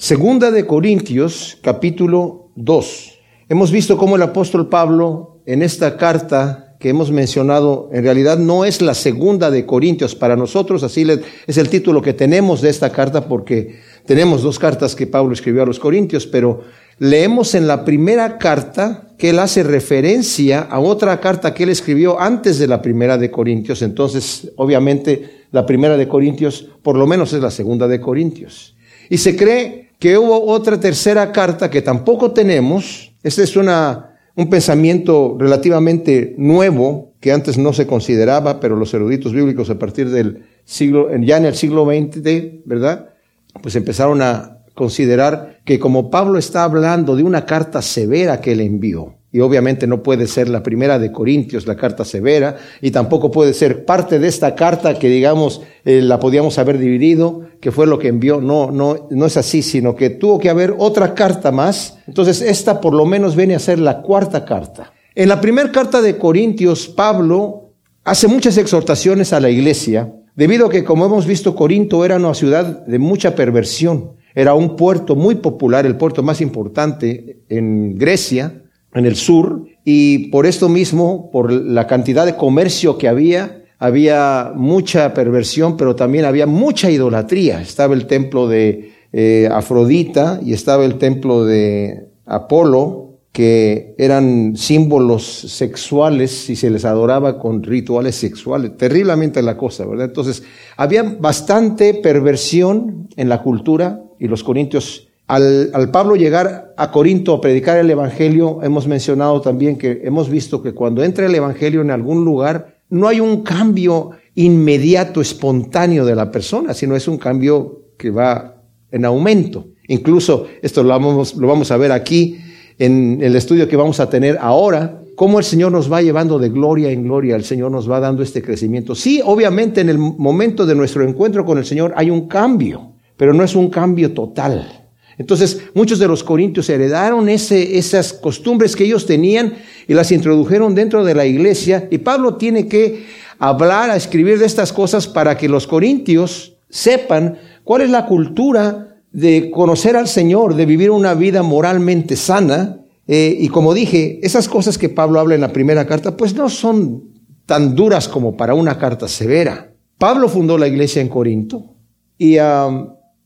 Segunda de Corintios, capítulo 2. Hemos visto cómo el apóstol Pablo en esta carta que hemos mencionado, en realidad no es la segunda de Corintios para nosotros, así es el título que tenemos de esta carta porque tenemos dos cartas que Pablo escribió a los Corintios, pero leemos en la primera carta que él hace referencia a otra carta que él escribió antes de la primera de Corintios, entonces obviamente la primera de Corintios por lo menos es la segunda de Corintios. Y se cree que hubo otra tercera carta que tampoco tenemos, este es una un pensamiento relativamente nuevo que antes no se consideraba, pero los eruditos bíblicos a partir del siglo, ya en el siglo XX, ¿verdad? Pues empezaron a considerar que como Pablo está hablando de una carta severa que él envió, y obviamente no puede ser la primera de Corintios, la carta severa, y tampoco puede ser parte de esta carta que digamos eh, la podíamos haber dividido, que fue lo que envió. No, no, no es así, sino que tuvo que haber otra carta más. Entonces esta por lo menos viene a ser la cuarta carta. En la primera carta de Corintios, Pablo hace muchas exhortaciones a la iglesia, debido a que, como hemos visto, Corinto era una ciudad de mucha perversión. Era un puerto muy popular, el puerto más importante en Grecia en el sur, y por esto mismo, por la cantidad de comercio que había, había mucha perversión, pero también había mucha idolatría. Estaba el templo de eh, Afrodita y estaba el templo de Apolo, que eran símbolos sexuales y se les adoraba con rituales sexuales. Terriblemente la cosa, ¿verdad? Entonces, había bastante perversión en la cultura y los corintios al, Pablo llegar a Corinto a predicar el Evangelio, hemos mencionado también que hemos visto que cuando entra el Evangelio en algún lugar, no hay un cambio inmediato, espontáneo de la persona, sino es un cambio que va en aumento. Incluso esto lo vamos, lo vamos a ver aquí en el estudio que vamos a tener ahora, cómo el Señor nos va llevando de gloria en gloria, el Señor nos va dando este crecimiento. Sí, obviamente en el momento de nuestro encuentro con el Señor hay un cambio, pero no es un cambio total. Entonces, muchos de los corintios heredaron ese, esas costumbres que ellos tenían y las introdujeron dentro de la iglesia. Y Pablo tiene que hablar, a escribir de estas cosas para que los corintios sepan cuál es la cultura de conocer al Señor, de vivir una vida moralmente sana. Eh, y como dije, esas cosas que Pablo habla en la primera carta, pues no son tan duras como para una carta severa. Pablo fundó la iglesia en Corinto y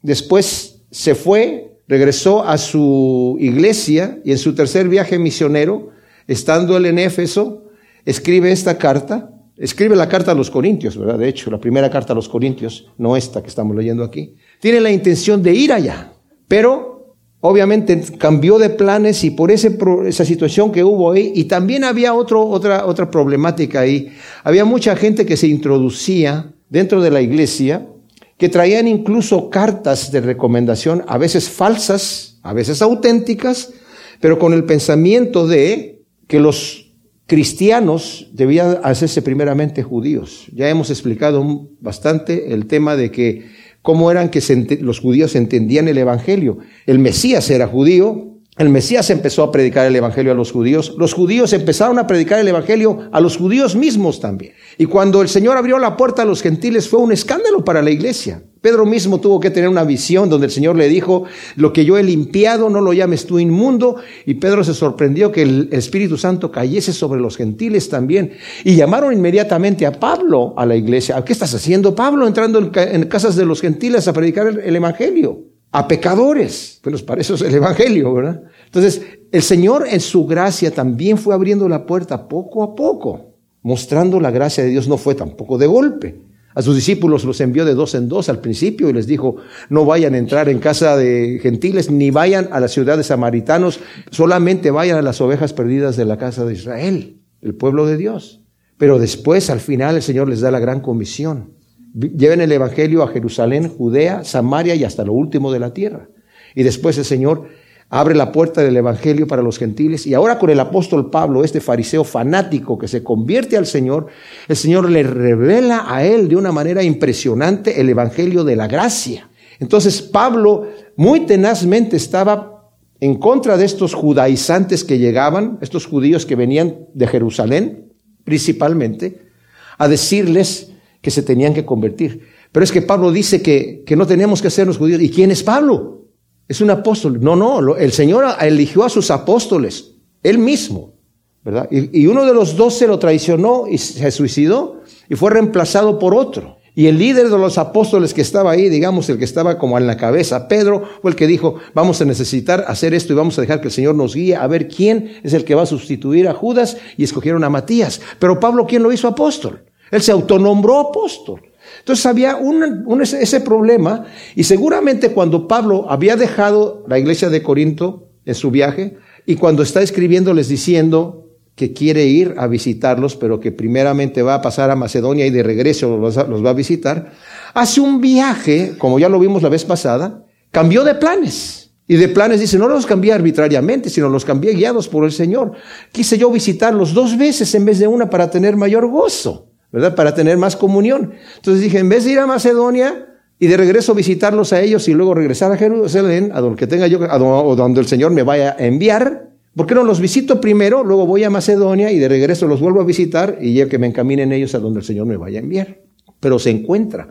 después se fue regresó a su iglesia y en su tercer viaje misionero, estando él en Éfeso, escribe esta carta, escribe la carta a los Corintios, ¿verdad? De hecho, la primera carta a los Corintios, no esta que estamos leyendo aquí, tiene la intención de ir allá, pero obviamente cambió de planes y por esa situación que hubo ahí, y también había otro, otra, otra problemática ahí, había mucha gente que se introducía dentro de la iglesia, que traían incluso cartas de recomendación, a veces falsas, a veces auténticas, pero con el pensamiento de que los cristianos debían hacerse primeramente judíos. Ya hemos explicado bastante el tema de que cómo eran que los judíos entendían el Evangelio. El Mesías era judío, el Mesías empezó a predicar el Evangelio a los judíos. Los judíos empezaron a predicar el Evangelio a los judíos mismos también. Y cuando el Señor abrió la puerta a los gentiles fue un escándalo para la iglesia. Pedro mismo tuvo que tener una visión donde el Señor le dijo, lo que yo he limpiado no lo llames tú inmundo. Y Pedro se sorprendió que el Espíritu Santo cayese sobre los gentiles también. Y llamaron inmediatamente a Pablo a la iglesia. ¿Qué estás haciendo, Pablo, entrando en casas de los gentiles a predicar el Evangelio? A pecadores. Bueno, para eso es el Evangelio, ¿verdad? Entonces, el Señor en su gracia también fue abriendo la puerta poco a poco, mostrando la gracia de Dios. No fue tampoco de golpe. A sus discípulos los envió de dos en dos al principio y les dijo, no vayan a entrar en casa de gentiles, ni vayan a la ciudad de samaritanos, solamente vayan a las ovejas perdidas de la casa de Israel, el pueblo de Dios. Pero después, al final, el Señor les da la gran comisión. Lleven el Evangelio a Jerusalén, Judea, Samaria y hasta lo último de la tierra. Y después el Señor abre la puerta del Evangelio para los gentiles. Y ahora con el apóstol Pablo, este fariseo fanático que se convierte al Señor, el Señor le revela a él de una manera impresionante el Evangelio de la gracia. Entonces Pablo muy tenazmente estaba en contra de estos judaizantes que llegaban, estos judíos que venían de Jerusalén principalmente, a decirles que se tenían que convertir. Pero es que Pablo dice que, que no tenemos que hacernos judíos. ¿Y quién es Pablo? Es un apóstol. No, no, el Señor eligió a sus apóstoles, él mismo, ¿verdad? Y, y uno de los dos se lo traicionó y se suicidó y fue reemplazado por otro. Y el líder de los apóstoles que estaba ahí, digamos, el que estaba como en la cabeza, Pedro, fue el que dijo, vamos a necesitar hacer esto y vamos a dejar que el Señor nos guíe a ver quién es el que va a sustituir a Judas y escogieron a Matías. Pero Pablo, ¿quién lo hizo apóstol? Él se autonombró apóstol. Entonces había un, ese problema y seguramente cuando Pablo había dejado la iglesia de Corinto en su viaje y cuando está escribiéndoles diciendo, que quiere ir a visitarlos, pero que primeramente va a pasar a Macedonia y de regreso los, va a visitar, hace un viaje, como ya lo vimos la vez pasada, cambió de planes. Y de planes dice, no los cambié arbitrariamente, sino los cambié guiados por el Señor. Quise yo visitarlos dos veces en vez de una para tener mayor gozo, ¿verdad? Para tener más comunión. Entonces dije, en vez de ir a Macedonia y de regreso visitarlos a ellos y luego regresar a Jerusalén, a donde tenga yo, a donde el Señor me vaya a enviar, ¿Por qué no los visito primero, luego voy a Macedonia y de regreso los vuelvo a visitar y ya que me encaminen ellos a donde el Señor me vaya a enviar? Pero se encuentra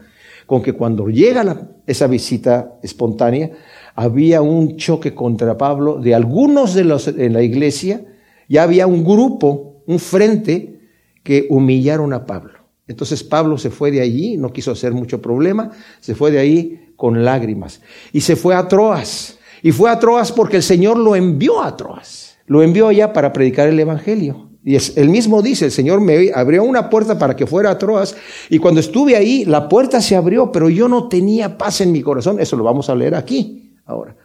con que cuando llega esa visita espontánea, había un choque contra Pablo de algunos de los en la iglesia, ya había un grupo, un frente que humillaron a Pablo. Entonces Pablo se fue de allí, no quiso hacer mucho problema, se fue de ahí con lágrimas y se fue a Troas. Y fue a Troas porque el Señor lo envió a Troas. Lo envió allá para predicar el Evangelio. Y es, él mismo dice, el Señor me abrió una puerta para que fuera a Troas. Y cuando estuve ahí, la puerta se abrió, pero yo no tenía paz en mi corazón. Eso lo vamos a leer aquí, ahora.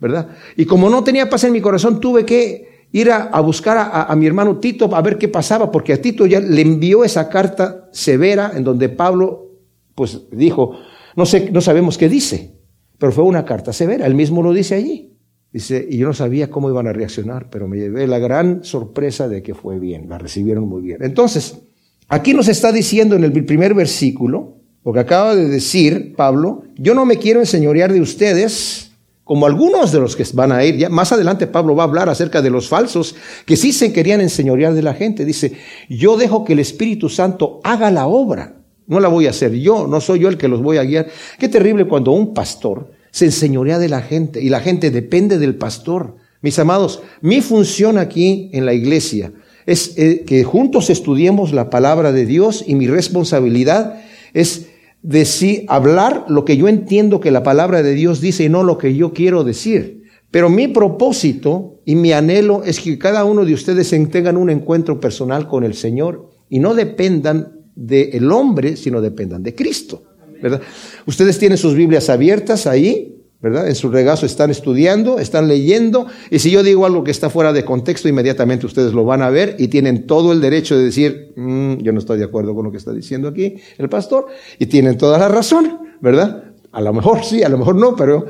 ¿Verdad? Y como no tenía paz en mi corazón, tuve que ir a, buscar a, mi hermano Tito a ver qué pasaba, porque a Tito ya le envió esa carta severa en donde Pablo, pues dijo, no sé, no sabemos qué dice, pero fue una carta severa. Él mismo lo dice allí. Dice, y yo no sabía cómo iban a reaccionar, pero me llevé la gran sorpresa de que fue bien, la recibieron muy bien. Entonces, aquí nos está diciendo en el primer versículo, porque acaba de decir Pablo, yo no me quiero enseñorear de ustedes, como algunos de los que van a ir, ya más adelante Pablo va a hablar acerca de los falsos que sí se querían enseñorear de la gente. Dice, yo dejo que el Espíritu Santo haga la obra, no la voy a hacer yo, no soy yo el que los voy a guiar. Qué terrible cuando un pastor se enseñorea de la gente y la gente depende del pastor. Mis amados, mi función aquí en la iglesia es eh, que juntos estudiemos la palabra de Dios y mi responsabilidad es decir, hablar lo que yo entiendo que la palabra de Dios dice y no lo que yo quiero decir. Pero mi propósito y mi anhelo es que cada uno de ustedes tengan un encuentro personal con el Señor y no dependan del hombre, sino dependan de Cristo. ¿verdad? Ustedes tienen sus Biblias abiertas ahí, ¿verdad? En su regazo están estudiando, están leyendo, y si yo digo algo que está fuera de contexto, inmediatamente ustedes lo van a ver y tienen todo el derecho de decir, mm, yo no estoy de acuerdo con lo que está diciendo aquí el pastor, y tienen toda la razón, ¿verdad? A lo mejor sí, a lo mejor no, pero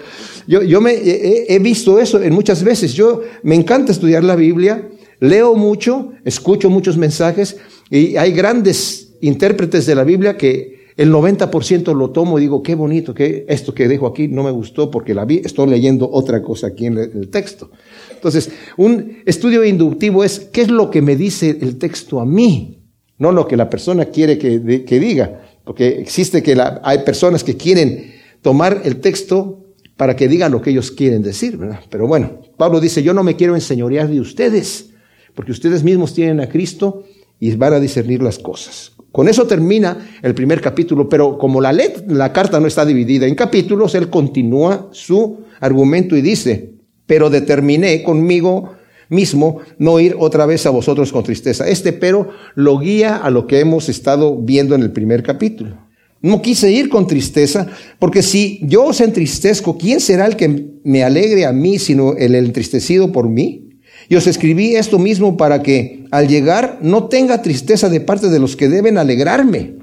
yo, yo me, he, he visto eso en muchas veces. Yo me encanta estudiar la Biblia, leo mucho, escucho muchos mensajes, y hay grandes intérpretes de la Biblia que el 90% lo tomo y digo, qué bonito, que esto que dejo aquí no me gustó porque la vi, estoy leyendo otra cosa aquí en el texto. Entonces, un estudio inductivo es, ¿qué es lo que me dice el texto a mí? No lo que la persona quiere que, que diga, porque existe que la, hay personas que quieren tomar el texto para que digan lo que ellos quieren decir, ¿verdad? Pero bueno, Pablo dice, yo no me quiero enseñorear de ustedes, porque ustedes mismos tienen a Cristo y van a discernir las cosas. Con eso termina el primer capítulo, pero como la, la carta no está dividida en capítulos, él continúa su argumento y dice, pero determiné conmigo mismo no ir otra vez a vosotros con tristeza. Este pero lo guía a lo que hemos estado viendo en el primer capítulo. No quise ir con tristeza, porque si yo os entristezco, ¿quién será el que me alegre a mí sino el entristecido por mí? Y os escribí esto mismo para que al llegar no tenga tristeza de parte de los que deben alegrarme,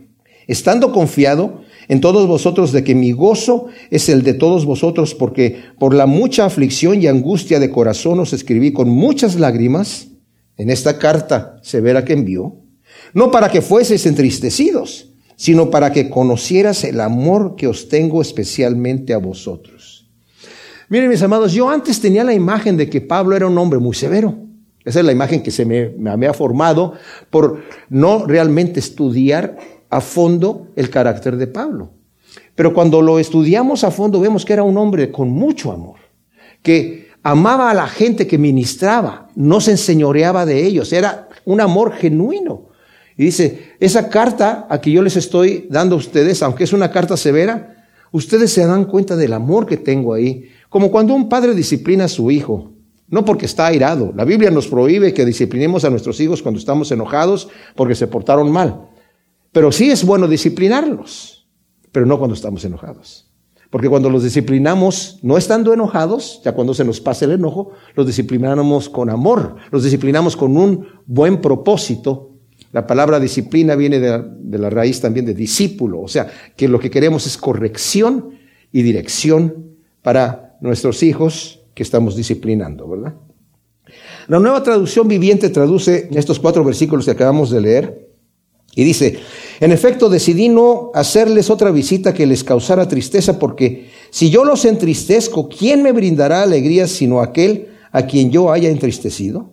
estando confiado en todos vosotros de que mi gozo es el de todos vosotros, porque por la mucha aflicción y angustia de corazón os escribí con muchas lágrimas en esta carta severa que envió, no para que fueseis entristecidos, sino para que conocieras el amor que os tengo especialmente a vosotros Miren, mis amados, yo antes tenía la imagen de que Pablo era un hombre muy severo. Esa es la imagen que se me, me había formado por no realmente estudiar a fondo el carácter de Pablo. Pero cuando lo estudiamos a fondo vemos que era un hombre con mucho amor. que amaba a la gente que ministraba, no se enseñoreaba de ellos, era un amor genuino. Y dice, esa carta a que yo les estoy dando a ustedes, aunque es una carta severa, ustedes se dan cuenta del amor que tengo ahí. Como cuando un padre disciplina a su hijo, no porque está airado. La Biblia nos prohíbe que disciplinemos a nuestros hijos cuando estamos enojados porque se portaron mal. Pero sí es bueno disciplinarlos, pero no cuando estamos enojados. Porque cuando los disciplinamos, no estando enojados, ya cuando se nos pase el enojo, los disciplinamos con amor, los disciplinamos con un buen propósito. La palabra disciplina viene de la raíz también de discípulo, o sea, que lo que queremos es corrección y dirección para nuestros hijos que estamos disciplinando, ¿verdad? La nueva traducción viviente traduce estos cuatro versículos que acabamos de leer y dice, en efecto, decidí no hacerles otra visita que les causara tristeza, porque si yo los entristezco, ¿quién me brindará alegría sino aquel a quien yo haya entristecido?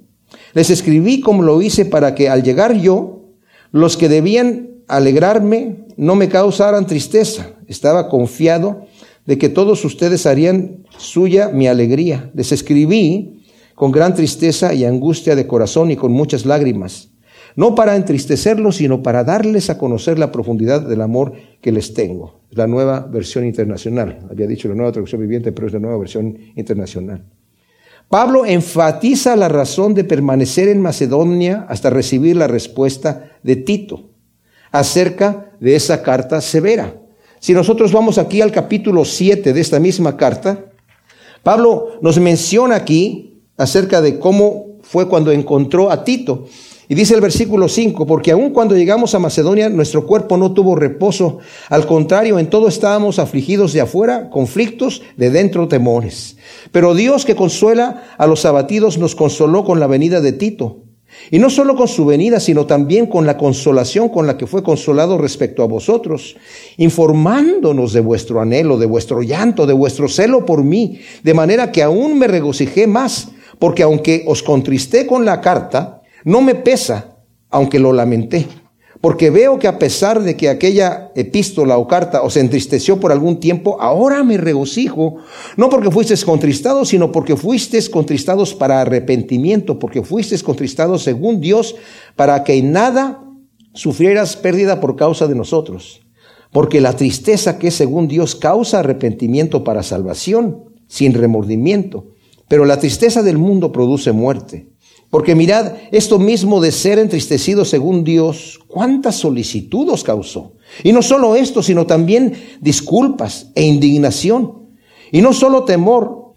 Les escribí como lo hice para que al llegar yo, los que debían alegrarme no me causaran tristeza. Estaba confiado de que todos ustedes harían suya mi alegría. Les escribí con gran tristeza y angustia de corazón y con muchas lágrimas no para entristecerlos, sino para darles a conocer la profundidad del amor que les tengo. La nueva versión internacional. Había dicho la nueva traducción viviente, pero es la nueva versión internacional. Pablo enfatiza la razón de permanecer en Macedonia hasta recibir la respuesta de Tito acerca de esa carta severa. Si nosotros vamos aquí al capítulo 7 de esta misma carta, Pablo nos menciona aquí acerca de cómo fue cuando encontró a Tito. Y dice el versículo 5, porque aun cuando llegamos a Macedonia, nuestro cuerpo no tuvo reposo. Al contrario, en todo estábamos afligidos de afuera, conflictos, de dentro temores. Pero Dios que consuela a los abatidos nos consoló con la venida de Tito. Y no solo con su venida, sino también con la consolación con la que fue consolado respecto a vosotros, informándonos de vuestro anhelo, de vuestro llanto, de vuestro celo por mí, de manera que aún me regocijé más, porque aunque os contristé con la carta, no me pesa, aunque lo lamenté, porque veo que a pesar de que aquella epístola o carta os entristeció por algún tiempo, ahora me regocijo, no porque fuisteis contristados, sino porque fuisteis contristados para arrepentimiento, porque fuisteis contristados según Dios, para que en nada sufrieras pérdida por causa de nosotros. Porque la tristeza que según Dios causa arrepentimiento para salvación, sin remordimiento, pero la tristeza del mundo produce muerte. Porque mirad, esto mismo de ser entristecido según Dios, cuánta solicitud os causó. Y no solo esto, sino también disculpas e indignación. Y no solo temor,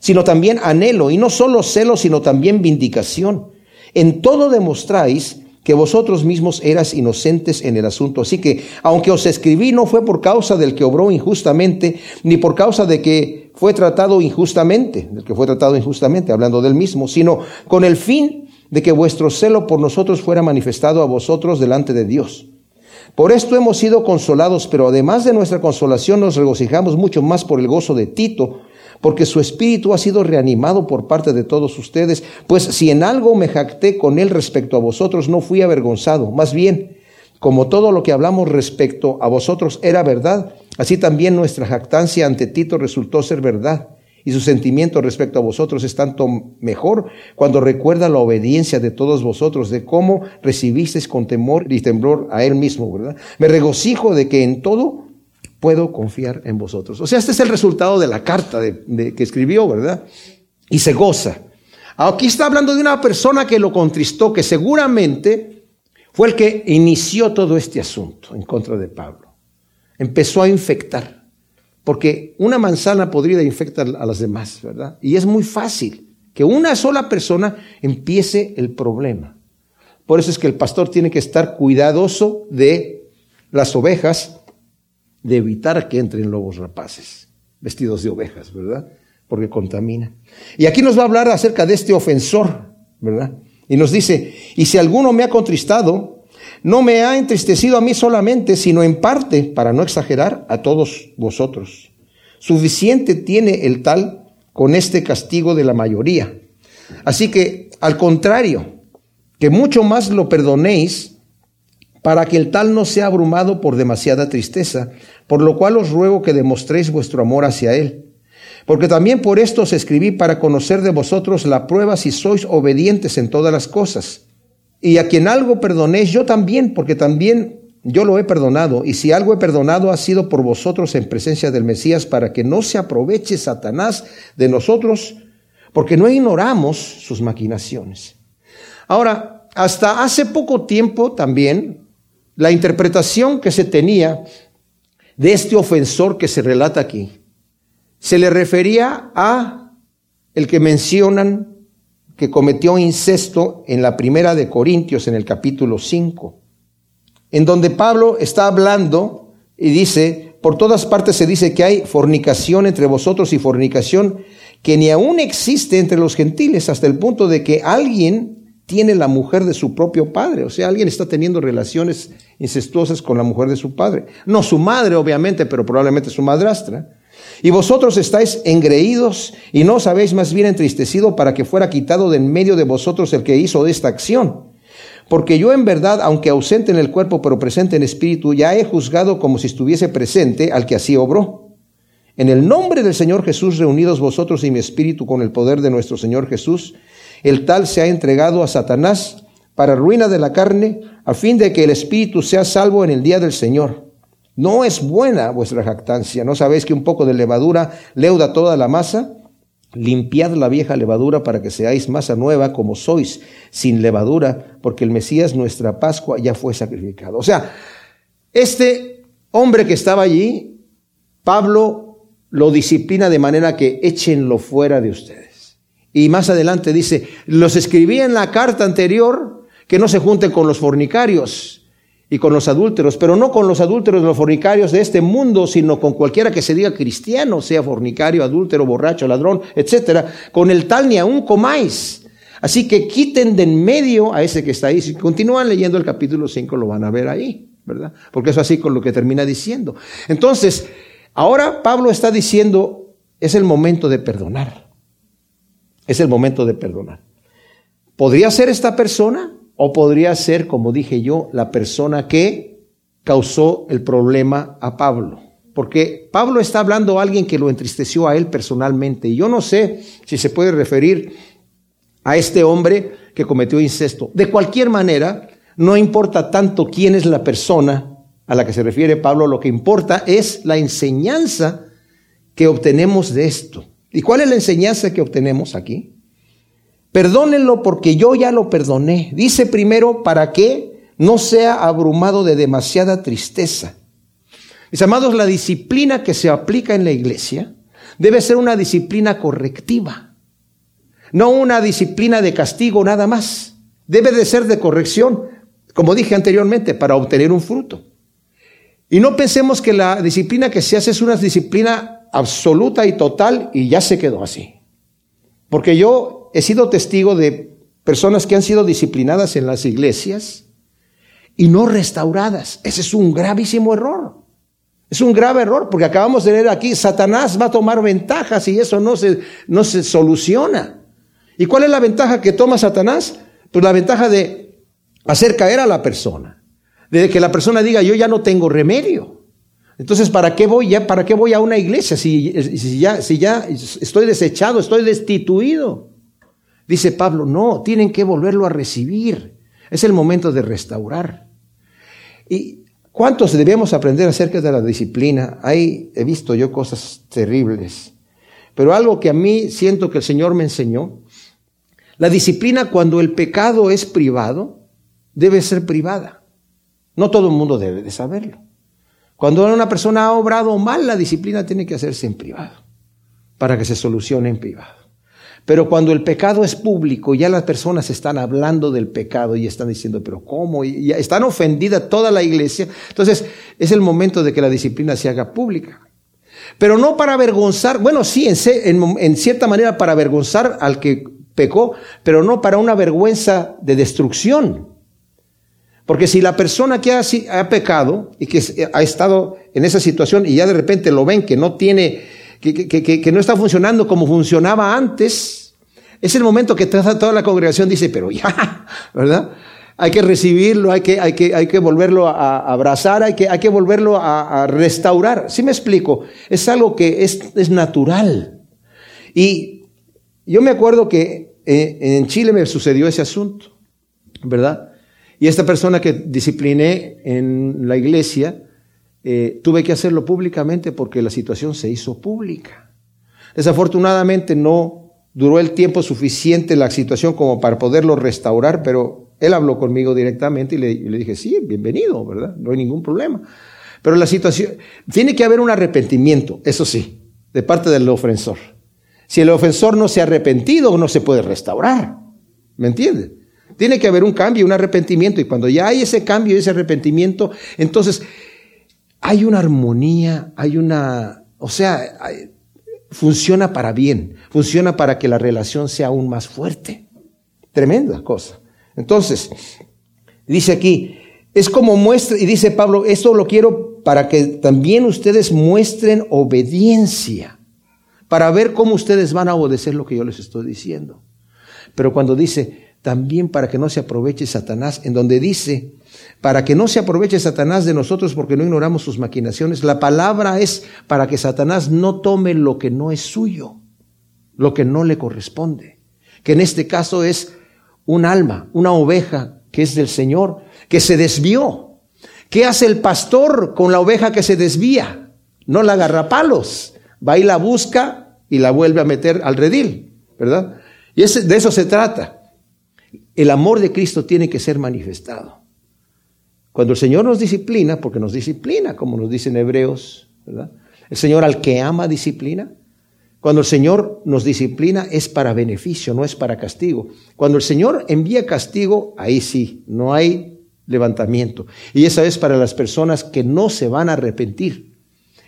sino también anhelo. Y no solo celo, sino también vindicación. En todo demostráis que vosotros mismos eras inocentes en el asunto. Así que, aunque os escribí, no fue por causa del que obró injustamente, ni por causa de que fue tratado injustamente, del que fue tratado injustamente, hablando del mismo, sino con el fin de que vuestro celo por nosotros fuera manifestado a vosotros delante de Dios. Por esto hemos sido consolados, pero además de nuestra consolación nos regocijamos mucho más por el gozo de Tito, porque su espíritu ha sido reanimado por parte de todos ustedes, pues si en algo me jacté con él respecto a vosotros, no fui avergonzado, más bien, como todo lo que hablamos respecto a vosotros era verdad, así también nuestra jactancia ante Tito resultó ser verdad. Y su sentimiento respecto a vosotros es tanto mejor cuando recuerda la obediencia de todos vosotros, de cómo recibisteis con temor y temblor a él mismo, ¿verdad? Me regocijo de que en todo puedo confiar en vosotros. O sea, este es el resultado de la carta que escribió, ¿verdad? Y se goza. Aquí está hablando de una persona que lo contristó, que seguramente fue el que inició todo este asunto en contra de Pablo. Empezó a infectar, porque una manzana podrida infecta a las demás, ¿verdad? Y es muy fácil que una sola persona empiece el problema. Por eso es que el pastor tiene que estar cuidadoso de las ovejas de evitar que entren lobos rapaces, vestidos de ovejas, ¿verdad? Porque contamina. Y aquí nos va a hablar acerca de este ofensor, ¿verdad? Y nos dice, y si alguno me ha contristado, no me ha entristecido a mí solamente, sino en parte, para no exagerar, a todos vosotros. Suficiente tiene el tal con este castigo de la mayoría. Así que, al contrario, que mucho más lo perdonéis, para que el tal no sea abrumado por demasiada tristeza, por lo cual os ruego que demostréis vuestro amor hacia él. Porque también por esto os escribí para conocer de vosotros la prueba si sois obedientes en todas las cosas. Y a quien algo perdonéis, yo también, porque también yo lo he perdonado. Y si algo he perdonado ha sido por vosotros en presencia del Mesías, para que no se aproveche Satanás de nosotros, porque no ignoramos sus maquinaciones. Ahora, hasta hace poco tiempo también, la interpretación que se tenía de este ofensor que se relata aquí, se le refería a el que mencionan que cometió incesto en la primera de Corintios en el capítulo 5, en donde Pablo está hablando y dice, por todas partes se dice que hay fornicación entre vosotros y fornicación que ni aún existe entre los gentiles hasta el punto de que alguien tiene la mujer de su propio padre, o sea, alguien está teniendo relaciones incestuosas con la mujer de su padre. No su madre, obviamente, pero probablemente su madrastra. Y vosotros estáis engreídos y no os habéis más bien entristecido para que fuera quitado de en medio de vosotros el que hizo esta acción. Porque yo en verdad, aunque ausente en el cuerpo pero presente en espíritu, ya he juzgado como si estuviese presente al que así obró. En el nombre del Señor Jesús, reunidos vosotros y mi espíritu con el poder de nuestro Señor Jesús, el tal se ha entregado a Satanás para ruina de la carne, a fin de que el espíritu sea salvo en el día del Señor. No es buena vuestra jactancia. ¿No sabéis que un poco de levadura leuda toda la masa? Limpiad la vieja levadura para que seáis masa nueva como sois, sin levadura, porque el Mesías, nuestra Pascua, ya fue sacrificado. O sea, este hombre que estaba allí, Pablo lo disciplina de manera que échenlo fuera de ustedes. Y más adelante dice, los escribí en la carta anterior que no se junten con los fornicarios y con los adúlteros, pero no con los adúlteros, los fornicarios de este mundo, sino con cualquiera que se diga cristiano, sea fornicario, adúltero, borracho, ladrón, etcétera. Con el tal ni aún comáis. Así que quiten de en medio a ese que está ahí. Si continúan leyendo el capítulo 5 lo van a ver ahí, ¿verdad? Porque eso así con lo que termina diciendo. Entonces, ahora Pablo está diciendo, es el momento de perdonar. Es el momento de perdonar. ¿Podría ser esta persona? O podría ser, como dije yo, la persona que causó el problema a Pablo. Porque Pablo está hablando a alguien que lo entristeció a él personalmente. Y yo no sé si se puede referir a este hombre que cometió incesto. De cualquier manera, no importa tanto quién es la persona a la que se refiere Pablo, lo que importa es la enseñanza que obtenemos de esto. ¿Y cuál es la enseñanza que obtenemos aquí? Perdónenlo porque yo ya lo perdoné. Dice primero para que no sea abrumado de demasiada tristeza. Mis amados, la disciplina que se aplica en la iglesia debe ser una disciplina correctiva, no una disciplina de castigo nada más. Debe de ser de corrección, como dije anteriormente, para obtener un fruto. Y no pensemos que la disciplina que se hace es una disciplina absoluta y total y ya se quedó así. Porque yo he sido testigo de personas que han sido disciplinadas en las iglesias y no restauradas. Ese es un gravísimo error. Es un grave error porque acabamos de leer aquí, Satanás va a tomar ventajas y eso no se, no se soluciona. ¿Y cuál es la ventaja que toma Satanás? Pues la ventaja de hacer caer a la persona. De que la persona diga, yo ya no tengo remedio. Entonces, ¿para qué voy ya? ¿Para qué voy a una iglesia si, si ya, si ya estoy desechado, estoy destituido? Dice Pablo, no, tienen que volverlo a recibir. Es el momento de restaurar. ¿Y cuántos debemos aprender acerca de la disciplina? Ahí he visto yo cosas terribles. Pero algo que a mí siento que el Señor me enseñó, la disciplina cuando el pecado es privado, debe ser privada. No todo el mundo debe de saberlo. Cuando una persona ha obrado mal, la disciplina tiene que hacerse en privado, para que se solucione en privado. Pero cuando el pecado es público, ya las personas están hablando del pecado y están diciendo, pero ¿cómo? Y están ofendida toda la iglesia. Entonces, es el momento de que la disciplina se haga pública. Pero no para avergonzar, bueno, sí, en, cierta manera para avergonzar al que pecó, pero no para una vergüenza de destrucción. Porque si la persona que ha, ha, pecado y que ha estado en esa situación y ya de repente lo ven que no tiene que, no está funcionando como funcionaba antes, es el momento que toda, la congregación dice, pero ya, ¿verdad? Hay que recibirlo, hay que, hay que, hay que volverlo a, abrazar, hay que, hay que volverlo a, restaurar. ¿Sí me explico? Es algo que es, es natural. Y yo me acuerdo que eh, en Chile me sucedió ese asunto, ¿verdad? Y esta persona que discipliné en la iglesia, eh, tuve que hacerlo públicamente porque la situación se hizo pública. Desafortunadamente no duró el tiempo suficiente la situación como para poderlo restaurar, pero él habló conmigo directamente y le, y le dije, sí, bienvenido, ¿verdad? No hay ningún problema. Pero la situación, tiene que haber un arrepentimiento, eso sí, de parte del ofensor. Si el ofensor no se ha arrepentido, no se puede restaurar. ¿Me entiende? Tiene que haber un cambio, un arrepentimiento. Y cuando ya hay ese cambio, ese arrepentimiento, entonces hay una armonía, hay una, o sea, funciona para bien, funciona para que la relación sea aún más fuerte. Tremenda cosa. Entonces, dice aquí, es como muestra, y dice Pablo, esto lo quiero para que también ustedes muestren obediencia, para ver cómo ustedes van a obedecer lo que yo les estoy diciendo. Pero cuando dice, también para que no se aproveche Satanás, en donde dice, para que no se aproveche Satanás de nosotros porque no ignoramos sus maquinaciones, la palabra es para que Satanás no tome lo que no es suyo, lo que no le corresponde, que en este caso es un alma, una oveja que es del Señor, que se desvió. ¿Qué hace el pastor con la oveja que se desvía? No la agarra palos, va y la busca y la vuelve a meter al redil, ¿verdad? Y de eso se trata. El amor de Cristo tiene que ser manifestado. Cuando el Señor nos disciplina, porque nos disciplina, como nos dicen hebreos, ¿verdad? El Señor al que ama disciplina. Cuando el Señor nos disciplina es para beneficio, no es para castigo. Cuando el Señor envía castigo, ahí sí, no hay levantamiento. Y esa es para las personas que no se van a arrepentir.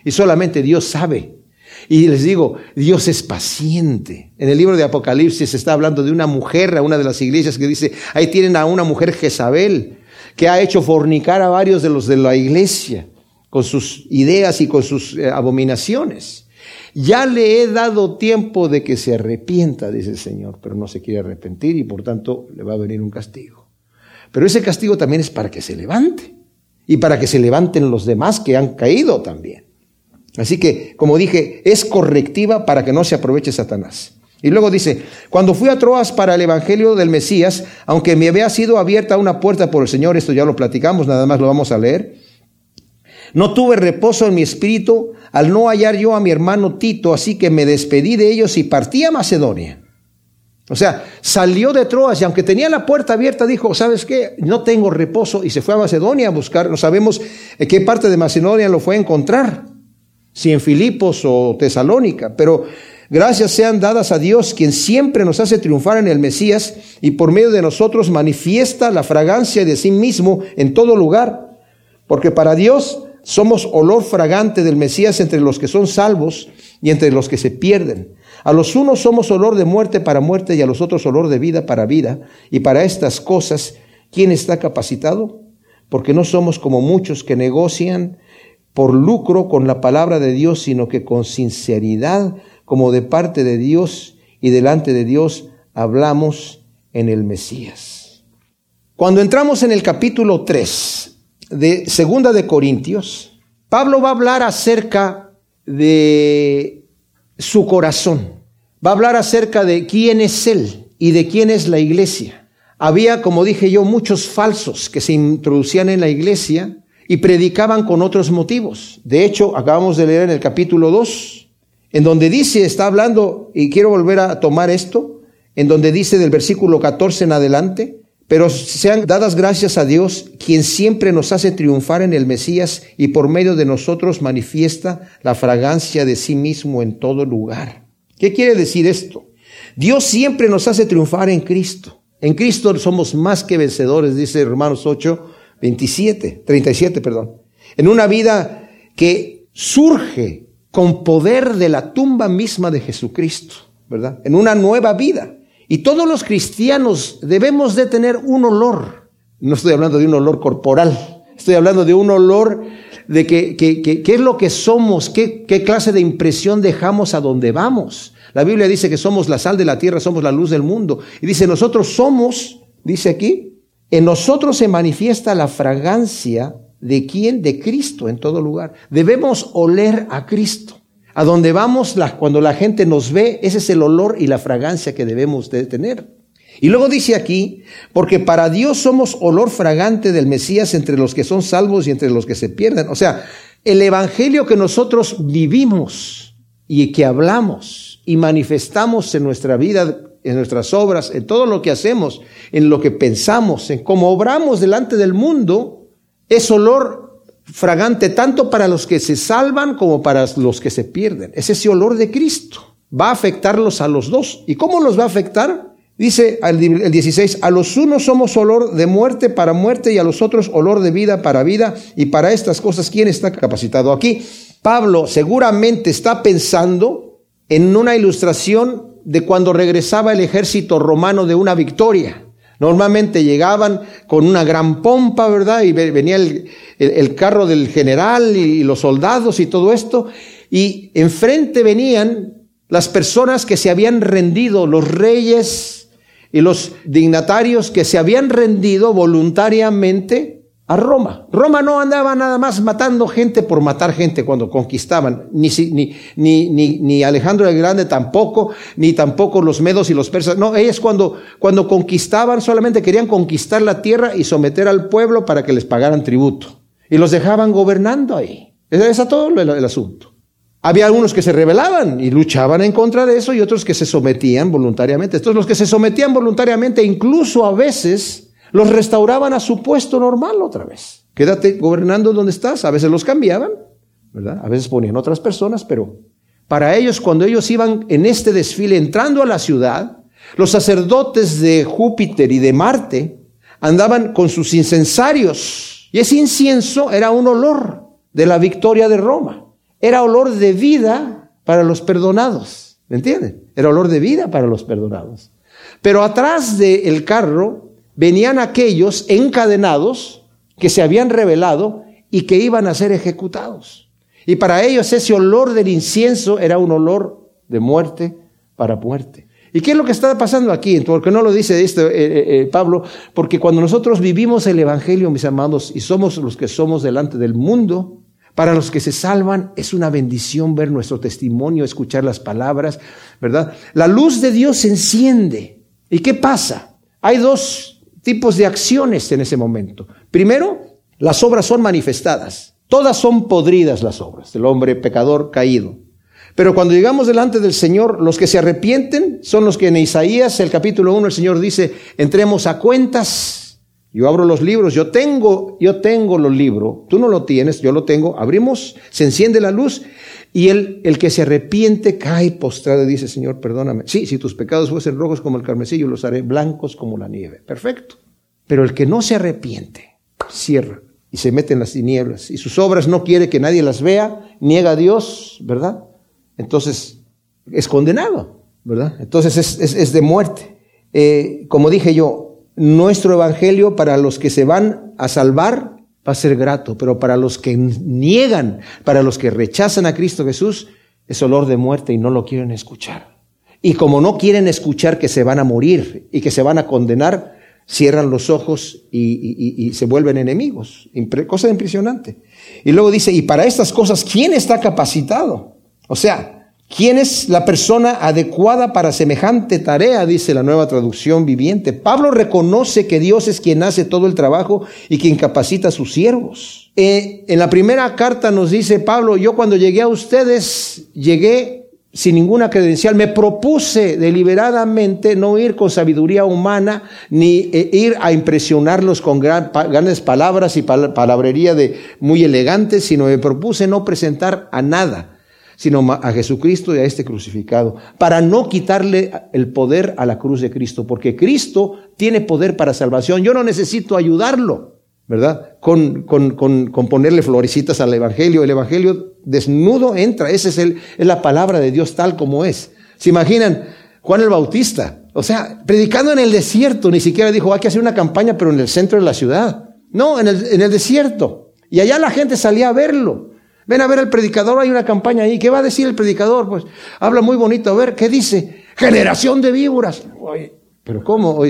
Y solamente Dios sabe y les digo, Dios es paciente. En el libro de Apocalipsis se está hablando de una mujer, a una de las iglesias que dice, ahí tienen a una mujer Jezabel, que ha hecho fornicar a varios de los de la iglesia con sus ideas y con sus eh, abominaciones. Ya le he dado tiempo de que se arrepienta, dice el Señor, pero no se quiere arrepentir y por tanto le va a venir un castigo. Pero ese castigo también es para que se levante y para que se levanten los demás que han caído también. Así que, como dije, es correctiva para que no se aproveche Satanás. Y luego dice, cuando fui a Troas para el Evangelio del Mesías, aunque me había sido abierta una puerta por el Señor, esto ya lo platicamos, nada más lo vamos a leer, no tuve reposo en mi espíritu al no hallar yo a mi hermano Tito, así que me despedí de ellos y partí a Macedonia. O sea, salió de Troas y aunque tenía la puerta abierta, dijo, ¿sabes qué? No tengo reposo y se fue a Macedonia a buscar, no sabemos en qué parte de Macedonia lo fue a encontrar si en Filipos o Tesalónica, pero gracias sean dadas a Dios, quien siempre nos hace triunfar en el Mesías y por medio de nosotros manifiesta la fragancia de sí mismo en todo lugar, porque para Dios somos olor fragante del Mesías entre los que son salvos y entre los que se pierden. A los unos somos olor de muerte para muerte y a los otros olor de vida para vida. Y para estas cosas, ¿quién está capacitado? Porque no somos como muchos que negocian por lucro con la palabra de Dios, sino que con sinceridad, como de parte de Dios y delante de Dios, hablamos en el Mesías. Cuando entramos en el capítulo 3 de Segunda de Corintios, Pablo va a hablar acerca de su corazón. Va a hablar acerca de quién es él y de quién es la iglesia. Había, como dije yo, muchos falsos que se introducían en la iglesia y predicaban con otros motivos. De hecho, acabamos de leer en el capítulo 2, en donde dice, está hablando, y quiero volver a tomar esto, en donde dice del versículo 14 en adelante, pero sean dadas gracias a Dios, quien siempre nos hace triunfar en el Mesías y por medio de nosotros manifiesta la fragancia de sí mismo en todo lugar. ¿Qué quiere decir esto? Dios siempre nos hace triunfar en Cristo. En Cristo somos más que vencedores, dice Romanos 8, 27, 37, perdón. En una vida que surge con poder de la tumba misma de Jesucristo, ¿verdad? En una nueva vida. Y todos los cristianos debemos de tener un olor. No estoy hablando de un olor corporal, estoy hablando de un olor de que, que, que, es lo que somos, qué, qué clase de impresión dejamos a donde vamos. La Biblia dice que somos la sal de la tierra, somos la luz del mundo. Y dice, nosotros somos, dice aquí, en nosotros se manifiesta la fragancia de quién? De Cristo en todo lugar. Debemos oler a Cristo. A donde vamos, cuando la gente nos ve, ese es el olor y la fragancia que debemos de tener. Y luego dice aquí, porque para Dios somos olor fragante del Mesías entre los que son salvos y entre los que se pierden. O sea, el evangelio que nosotros vivimos y que hablamos y manifestamos en nuestra vida, en nuestras obras, en todo lo que hacemos, en lo que pensamos, en cómo obramos delante del mundo, es olor fragante tanto para los que se salvan como para los que se pierden. Es ese olor de Cristo. Va a afectarlos a los dos. ¿Y cómo los va a afectar? Dice el 16, a los unos somos olor de muerte para muerte y a los otros olor de vida para vida. Y para estas cosas, ¿quién está capacitado aquí? Pablo seguramente está pensando en una ilustración de cuando regresaba el ejército romano de una victoria. Normalmente llegaban con una gran pompa, ¿verdad? Y venía el, el carro del general y los soldados y todo esto. Y enfrente venían las personas que se habían rendido, los reyes, y los dignatarios que se habían rendido voluntariamente a Roma. Roma no andaba nada más matando gente por matar gente cuando conquistaban, ni, ni, ni, ni, Alejandro el Grande tampoco, ni tampoco los medos y los persas. No, ellos cuando, cuando conquistaban solamente querían conquistar la tierra y someter al pueblo para que les pagaran tributo. Y los dejaban gobernando ahí. Ese es todo el asunto. Había algunos que se rebelaban y luchaban en contra de eso y otros que se sometían voluntariamente. Estos los que se sometían voluntariamente incluso a veces los restauraban a su puesto normal otra vez. Quédate gobernando donde estás. A veces los cambiaban, ¿verdad? A veces ponían otras personas, pero para ellos cuando ellos iban en este desfile entrando a la ciudad, los sacerdotes de Júpiter y de Marte andaban con sus incensarios y ese incienso era un olor de la victoria de Roma. Era olor de vida para los perdonados. ¿Me entienden? Era olor de vida para los perdonados. Pero atrás del carro venían aquellos encadenados que se habían revelado y que iban a ser ejecutados. Y para ellos ese olor del incienso era un olor de muerte para muerte. ¿Y qué es lo que está pasando aquí? Porque no lo dice esto, eh, eh, eh, Pablo, porque cuando nosotros vivimos el Evangelio, mis amados, y somos los que somos delante del mundo, para los que se salvan es una bendición ver nuestro testimonio, escuchar las palabras, ¿verdad? La luz de Dios se enciende. ¿Y qué pasa? Hay dos tipos de acciones en ese momento. Primero, las obras son manifestadas. Todas son podridas las obras del hombre pecador caído. Pero cuando llegamos delante del Señor, los que se arrepienten son los que en Isaías, el capítulo 1, el Señor dice, entremos a cuentas yo abro los libros, yo tengo, yo tengo los libros, tú no lo tienes, yo lo tengo, abrimos, se enciende la luz y el, el que se arrepiente cae postrado y dice, Señor, perdóname. Sí, si tus pecados fuesen rojos como el carmesí, los haré blancos como la nieve. Perfecto. Pero el que no se arrepiente, cierra y se mete en las tinieblas y sus obras no quiere que nadie las vea, niega a Dios, ¿verdad? Entonces es condenado, ¿verdad? Entonces es, es, es de muerte. Eh, como dije yo, nuestro evangelio para los que se van a salvar va a ser grato, pero para los que niegan, para los que rechazan a Cristo Jesús, es olor de muerte y no lo quieren escuchar. Y como no quieren escuchar que se van a morir y que se van a condenar, cierran los ojos y, se vuelven enemigos. Cosa impresionante. Y luego dice, y para estas cosas, ¿quién está capacitado? O sea, ¿Quién es la persona adecuada para semejante tarea? Dice la nueva traducción viviente. Pablo reconoce que Dios es quien hace todo el trabajo y quien capacita a sus siervos. Eh, en la primera carta nos dice Pablo, yo cuando llegué a ustedes, llegué sin ninguna credencial. Me propuse deliberadamente no ir con sabiduría humana, ni eh, ir a impresionarlos con grandes palabras y palabrería de muy elegantes, sino me propuse no presentar a nada sino a Jesucristo y a este crucificado, para no quitarle el poder a la cruz de Cristo, porque Cristo tiene poder para salvación. Yo no necesito ayudarlo, ¿verdad? Con, con, con, con ponerle florecitas al Evangelio. El Evangelio desnudo entra, esa es, el, es la palabra de Dios tal como es. ¿Se imaginan? Juan el Bautista, o sea, predicando en el desierto, ni siquiera dijo, hay que hacer una campaña, pero en el centro de la ciudad. No, en el, en el desierto. Y allá la gente salía a verlo. Ven a ver el predicador, hay una campaña ahí. ¿Qué va a decir el predicador? Pues habla muy bonito. A ver, ¿qué dice? Generación de víboras. Oye, pero ¿cómo?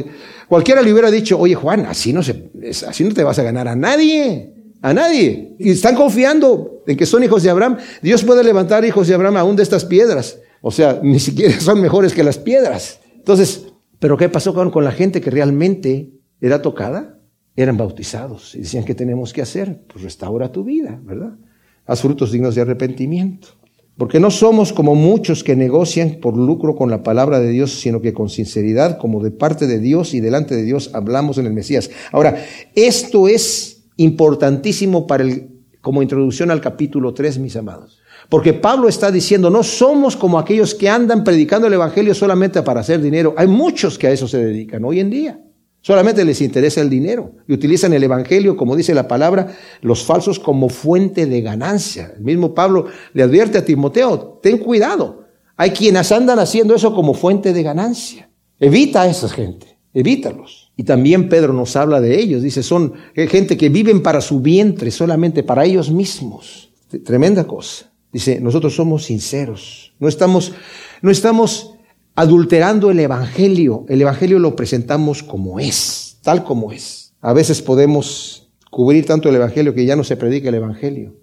cualquiera le hubiera dicho, oye Juan, así no, se, así no te vas a ganar a nadie. A nadie. Y están confiando en que son hijos de Abraham. Dios puede levantar hijos de Abraham aún de estas piedras. O sea, ni siquiera son mejores que las piedras. Entonces, ¿pero qué pasó con, con la gente que realmente era tocada? Eran bautizados y decían, ¿qué tenemos que hacer? Pues restaura tu vida, ¿verdad? Haz frutos dignos de arrepentimiento. Porque no somos como muchos que negocian por lucro con la palabra de Dios, sino que con sinceridad, como de parte de Dios y delante de Dios, hablamos en el Mesías. Ahora, esto es importantísimo para el, como introducción al capítulo 3, mis amados. Porque Pablo está diciendo, no somos como aquellos que andan predicando el Evangelio solamente para hacer dinero. Hay muchos que a eso se dedican hoy en día. Solamente les interesa el dinero y utilizan el Evangelio, como dice la palabra, los falsos como fuente de ganancia. El mismo Pablo le advierte a Timoteo, ten cuidado. Hay quienes andan haciendo eso como fuente de ganancia. Evita a esa gente, evítalos. Y también Pedro nos habla de ellos. Dice, son gente que viven para su vientre, solamente para ellos mismos. Tremenda cosa. Dice, nosotros somos sinceros. No estamos, no estamos adulterando el Evangelio. El Evangelio lo presentamos como es, tal como es. A veces podemos cubrir tanto el Evangelio que ya no se predica el Evangelio.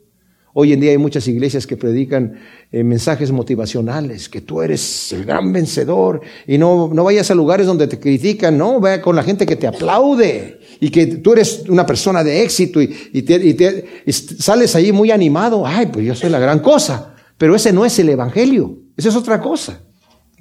Hoy en día hay muchas iglesias que predican eh, mensajes motivacionales, que tú eres el gran vencedor y no, no vayas a lugares donde te critican, no, vaya con la gente que te aplaude y que tú eres una persona de éxito y, y, te, y sales ahí muy animado, ay, pues yo soy la gran cosa, pero ese no es el Evangelio, esa es otra cosa.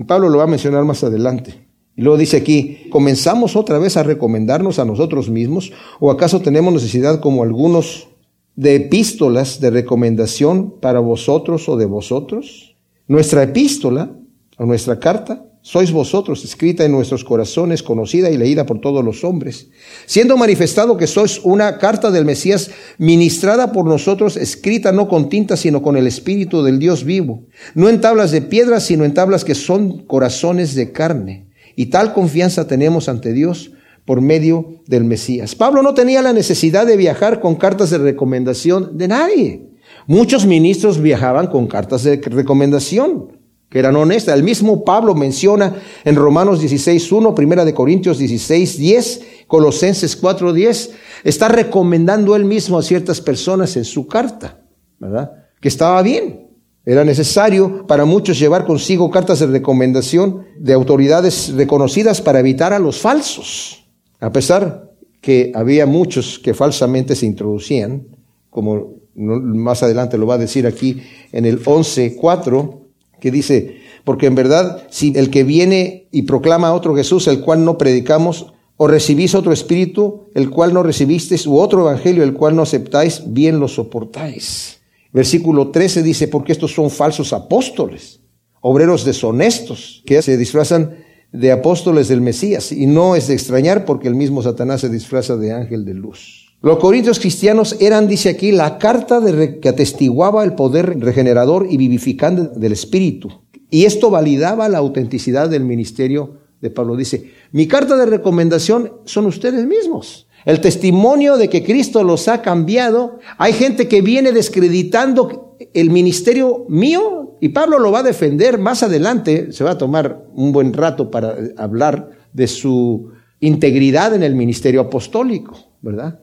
Pablo lo va a mencionar más adelante. Y luego dice aquí, ¿comenzamos otra vez a recomendarnos a nosotros mismos? ¿O acaso tenemos necesidad como algunos de epístolas de recomendación para vosotros o de vosotros? Nuestra epístola o nuestra carta sois vosotros, escrita en nuestros corazones, conocida y leída por todos los hombres, siendo manifestado que sois una carta del Mesías ministrada por nosotros, escrita no con tinta, sino con el Espíritu del Dios vivo, no en tablas de piedra, sino en tablas que son corazones de carne. Y tal confianza tenemos ante Dios por medio del Mesías. Pablo no tenía la necesidad de viajar con cartas de recomendación de nadie. Muchos ministros viajaban con cartas de recomendación que eran honestas. El mismo Pablo menciona en Romanos 16.1, Primera de Corintios 16.10, Colosenses 4.10, está recomendando él mismo a ciertas personas en su carta, ¿verdad? Que estaba bien. Era necesario para muchos llevar consigo cartas de recomendación de autoridades reconocidas para evitar a los falsos. A pesar que había muchos que falsamente se introducían, como más adelante lo va a decir aquí en el 11.4, que dice, porque en verdad, si el que viene y proclama a otro Jesús, el cual no predicamos, o recibís otro espíritu, el cual no recibisteis, u otro evangelio, el cual no aceptáis, bien lo soportáis. Versículo 13 dice, porque estos son falsos apóstoles, obreros deshonestos, que se disfrazan de apóstoles del Mesías, y no es de extrañar porque el mismo Satanás se disfraza de ángel de luz. Los corintios cristianos eran, dice aquí, la carta de que atestiguaba el poder regenerador y vivificante del Espíritu. Y esto validaba la autenticidad del ministerio de Pablo. Dice, mi carta de recomendación son ustedes mismos. El testimonio de que Cristo los ha cambiado. Hay gente que viene descreditando el ministerio mío y Pablo lo va a defender más adelante. Se va a tomar un buen rato para hablar de su integridad en el ministerio apostólico, ¿verdad?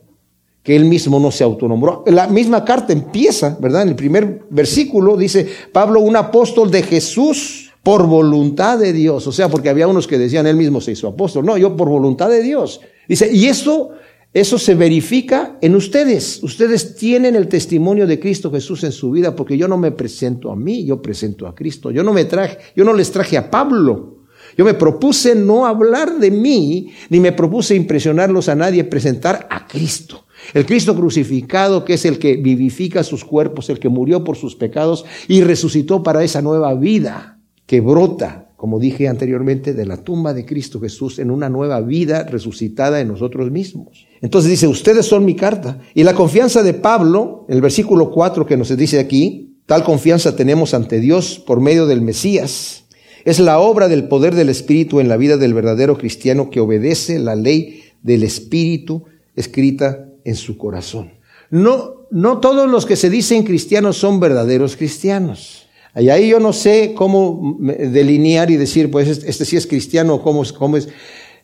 Que él mismo no se autonombró. La misma carta empieza, ¿verdad? En el primer versículo dice, Pablo, un apóstol de Jesús por voluntad de Dios. O sea, porque había unos que decían, él mismo se hizo apóstol. No, yo por voluntad de Dios. Dice, y eso, eso se verifica en ustedes. Ustedes tienen el testimonio de Cristo Jesús en su vida, porque yo no me presento a mí, yo presento a Cristo. Yo no me traje, yo no les traje a Pablo. Yo me propuse no hablar de mí, ni me propuse impresionarlos a nadie, presentar a Cristo. El Cristo crucificado, que es el que vivifica sus cuerpos, el que murió por sus pecados y resucitó para esa nueva vida que brota, como dije anteriormente, de la tumba de Cristo Jesús en una nueva vida resucitada en nosotros mismos. Entonces dice, ustedes son mi carta. Y la confianza de Pablo, el versículo 4 que nos dice aquí, tal confianza tenemos ante Dios por medio del Mesías. Es la obra del poder del Espíritu en la vida del verdadero cristiano que obedece la ley del Espíritu escrita en su corazón. No, no todos los que se dicen cristianos son verdaderos cristianos. Y ahí yo no sé cómo delinear y decir, pues este, este sí es cristiano, cómo es, cómo es,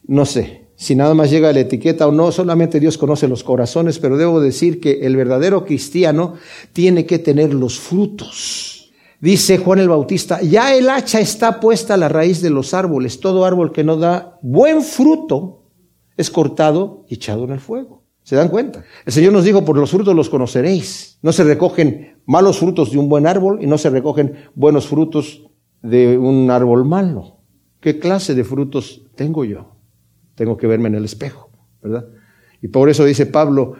no sé. si nada más llega la etiqueta o no, solamente Dios conoce los corazones, pero debo decir que el verdadero cristiano tiene que tener los frutos. Dice Juan el Bautista, ya el hacha está puesta a la raíz de los árboles. Todo árbol que no da buen fruto es cortado y echado en el fuego. ¿Se dan cuenta? El Señor nos dijo, por los frutos los conoceréis. No se recogen malos frutos de un buen árbol y no se recogen buenos frutos de un árbol malo. ¿Qué clase de frutos tengo yo? Tengo que verme en el espejo, ¿verdad? Y por eso dice Pablo,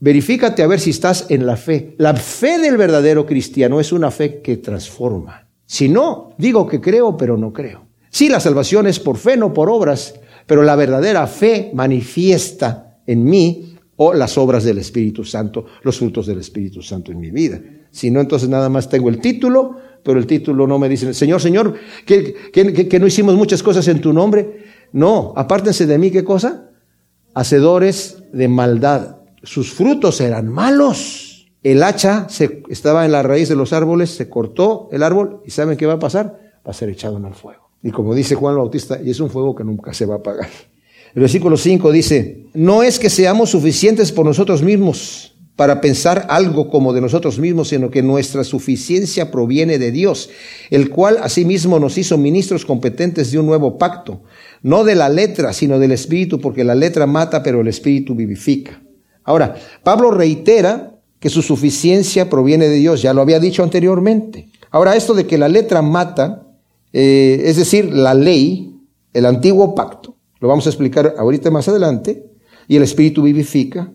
verifícate a ver si estás en la fe. La fe del verdadero cristiano es una fe que transforma. Si no, digo que creo, pero no creo. Sí, la salvación es por fe, no por obras, pero la verdadera fe manifiesta en mí o las obras del Espíritu Santo, los frutos del Espíritu Santo en mi vida. Si no, entonces nada más tengo el título, pero el título no me dice, Señor, Señor, que, que no hicimos muchas cosas en tu nombre. No, apártense de mí, ¿qué cosa? Hacedores de maldad. Sus frutos eran malos. El hacha se, estaba en la raíz de los árboles, se cortó el árbol y ¿saben qué va a pasar? Va a ser echado en el fuego. Y como dice Juan Bautista, y es un fuego que nunca se va a apagar. El versículo 5 dice, no es que seamos suficientes por nosotros mismos para pensar algo como de nosotros mismos, sino que nuestra suficiencia proviene de Dios, el cual asimismo nos hizo ministros competentes de un nuevo pacto no de la letra, sino del espíritu, porque la letra mata, pero el espíritu vivifica. Ahora, Pablo reitera que su suficiencia proviene de Dios, ya lo había dicho anteriormente. Ahora, esto de que la letra mata, eh, es decir, la ley, el antiguo pacto, lo vamos a explicar ahorita más adelante, y el espíritu vivifica,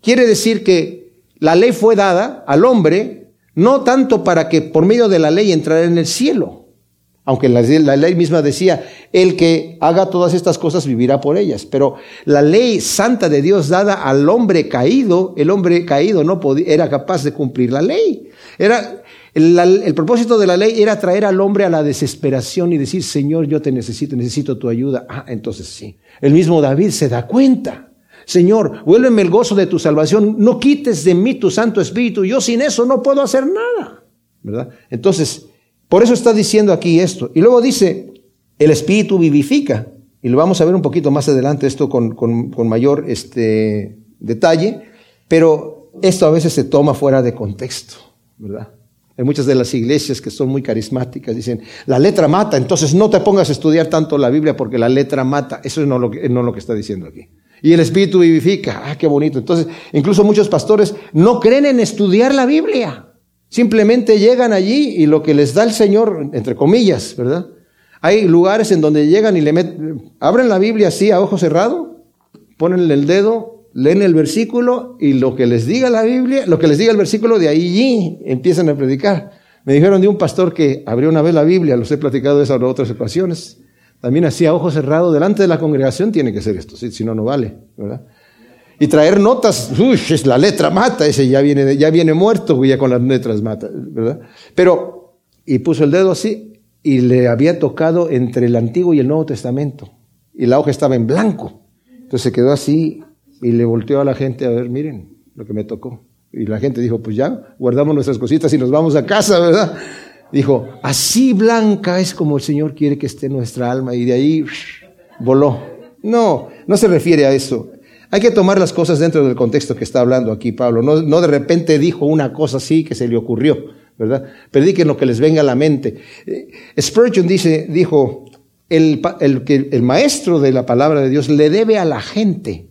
quiere decir que la ley fue dada al hombre no tanto para que por medio de la ley entrara en el cielo, aunque la, ley misma decía, el que haga todas estas cosas vivirá por ellas. Pero la ley santa de Dios dada al hombre caído, el hombre caído no podía, era capaz de cumplir la ley. Era, el, propósito de la ley era traer al hombre a la desesperación y decir, Señor, yo te necesito, necesito tu ayuda. Ah, entonces sí. El mismo David se da cuenta. Señor, vuélveme el gozo de tu salvación, no quites de mí tu Santo Espíritu, yo sin eso no puedo hacer nada. ¿Verdad? Entonces, por eso está diciendo aquí esto. Y luego dice, el Espíritu vivifica. Y lo vamos a ver un poquito más adelante esto con, con, mayor este, detalle. Pero esto a veces se toma fuera de contexto, ¿verdad? Hay muchas de las iglesias que son muy carismáticas, dicen, la letra mata, entonces no te pongas a estudiar tanto la Biblia porque la letra mata. Eso es no lo, no lo que está diciendo aquí. Y el Espíritu vivifica. Ah, qué bonito. Entonces, incluso muchos pastores no creen en estudiar la Biblia. Simplemente llegan allí y lo que les da el Señor, entre comillas, ¿verdad? Hay lugares en donde llegan y le meten, abren la Biblia así a ojo cerrado, ponen el dedo, leen el versículo y lo que les diga la Biblia, lo que les diga el versículo, de ahí empiezan a predicar. Me dijeron de un pastor que abrió una vez la Biblia, los he platicado de en otras ocasiones, también así a ojo cerrado, delante de la congregación tiene que ser esto, si no, no vale, ¿verdad? Y traer notas, uy, es la letra mata, ese ya viene, ya viene muerto, ya con las letras mata, ¿verdad? Pero, y puso el dedo así, y le había tocado entre el Antiguo y el Nuevo Testamento. Y la hoja estaba en blanco. Entonces se quedó así y le volteó a la gente a ver, miren lo que me tocó. Y la gente dijo, pues ya, guardamos nuestras cositas y nos vamos a casa, ¿verdad? Dijo, así blanca es como el Señor quiere que esté nuestra alma. Y de ahí voló. No, no se refiere a eso. Hay que tomar las cosas dentro del contexto que está hablando aquí Pablo. No, no de repente dijo una cosa así que se le ocurrió, ¿verdad? Prediquen lo que les venga a la mente. Eh, Spurgeon dice, dijo, el, el, el maestro de la palabra de Dios le debe a la gente,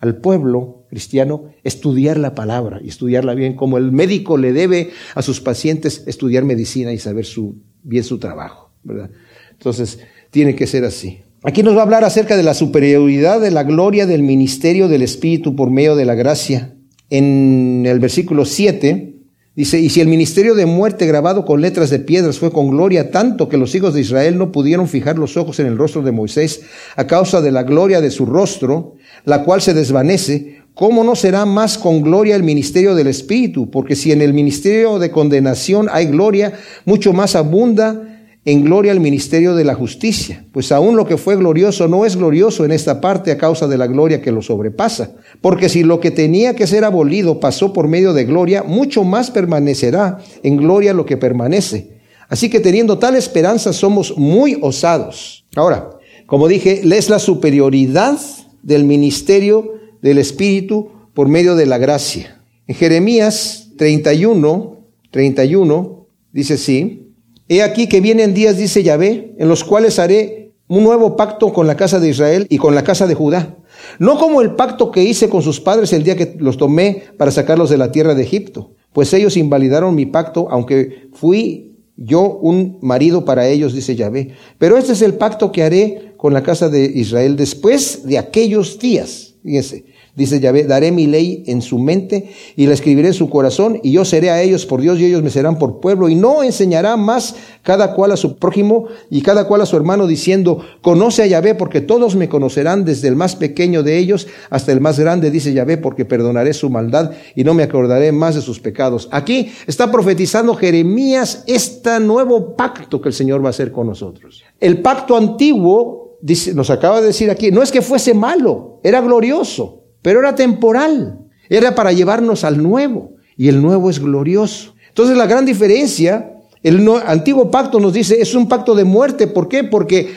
al pueblo cristiano, estudiar la palabra y estudiarla bien, como el médico le debe a sus pacientes estudiar medicina y saber su, bien su trabajo, ¿verdad? Entonces, tiene que ser así. Aquí nos va a hablar acerca de la superioridad de la gloria del ministerio del Espíritu por medio de la gracia. En el versículo 7 dice, y si el ministerio de muerte grabado con letras de piedras fue con gloria tanto que los hijos de Israel no pudieron fijar los ojos en el rostro de Moisés a causa de la gloria de su rostro, la cual se desvanece, ¿cómo no será más con gloria el ministerio del Espíritu? Porque si en el ministerio de condenación hay gloria, mucho más abunda en gloria al ministerio de la justicia, pues aún lo que fue glorioso no es glorioso en esta parte a causa de la gloria que lo sobrepasa. Porque si lo que tenía que ser abolido pasó por medio de gloria, mucho más permanecerá en gloria lo que permanece. Así que teniendo tal esperanza somos muy osados. Ahora, como dije, es la superioridad del ministerio del Espíritu por medio de la gracia. En Jeremías 31, 31, dice así, He aquí que vienen días, dice Yahvé, en los cuales haré un nuevo pacto con la casa de Israel y con la casa de Judá. No como el pacto que hice con sus padres el día que los tomé para sacarlos de la tierra de Egipto, pues ellos invalidaron mi pacto, aunque fui yo un marido para ellos, dice Yahvé. Pero este es el pacto que haré con la casa de Israel después de aquellos días. Fíjense, Dice Yahvé, daré mi ley en su mente y la escribiré en su corazón y yo seré a ellos por Dios y ellos me serán por pueblo y no enseñará más cada cual a su prójimo y cada cual a su hermano diciendo, conoce a Yahvé porque todos me conocerán desde el más pequeño de ellos hasta el más grande, dice Yahvé, porque perdonaré su maldad y no me acordaré más de sus pecados. Aquí está profetizando Jeremías este nuevo pacto que el Señor va a hacer con nosotros. El pacto antiguo, dice, nos acaba de decir aquí, no es que fuese malo, era glorioso pero era temporal, era para llevarnos al nuevo, y el nuevo es glorioso. Entonces la gran diferencia, el antiguo pacto nos dice, es un pacto de muerte, ¿por qué? Porque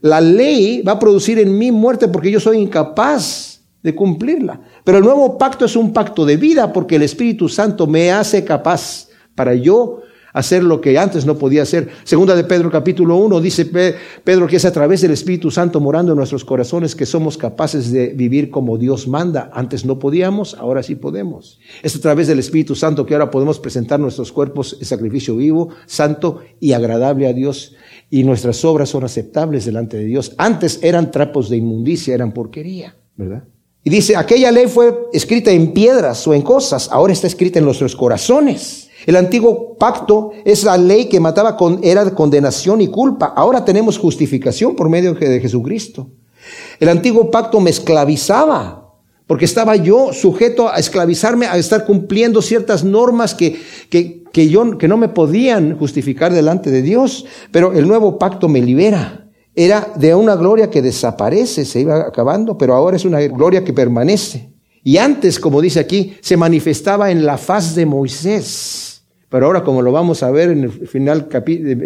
la ley va a producir en mí muerte porque yo soy incapaz de cumplirla. Pero el nuevo pacto es un pacto de vida porque el Espíritu Santo me hace capaz para yo hacer lo que antes no podía hacer. Segunda de Pedro capítulo 1 dice Pedro que es a través del Espíritu Santo morando en nuestros corazones que somos capaces de vivir como Dios manda. Antes no podíamos, ahora sí podemos. Es a través del Espíritu Santo que ahora podemos presentar nuestros cuerpos en sacrificio vivo, santo y agradable a Dios. Y nuestras obras son aceptables delante de Dios. Antes eran trapos de inmundicia, eran porquería, ¿verdad? Y dice, aquella ley fue escrita en piedras o en cosas, ahora está escrita en nuestros corazones. El antiguo pacto es la ley que mataba con, era condenación y culpa. Ahora tenemos justificación por medio de Jesucristo. El antiguo pacto me esclavizaba, porque estaba yo sujeto a esclavizarme, a estar cumpliendo ciertas normas que, que, que, yo, que no me podían justificar delante de Dios. Pero el nuevo pacto me libera. Era de una gloria que desaparece, se iba acabando, pero ahora es una gloria que permanece. Y antes, como dice aquí, se manifestaba en la faz de Moisés. Pero ahora, como lo vamos a ver en el final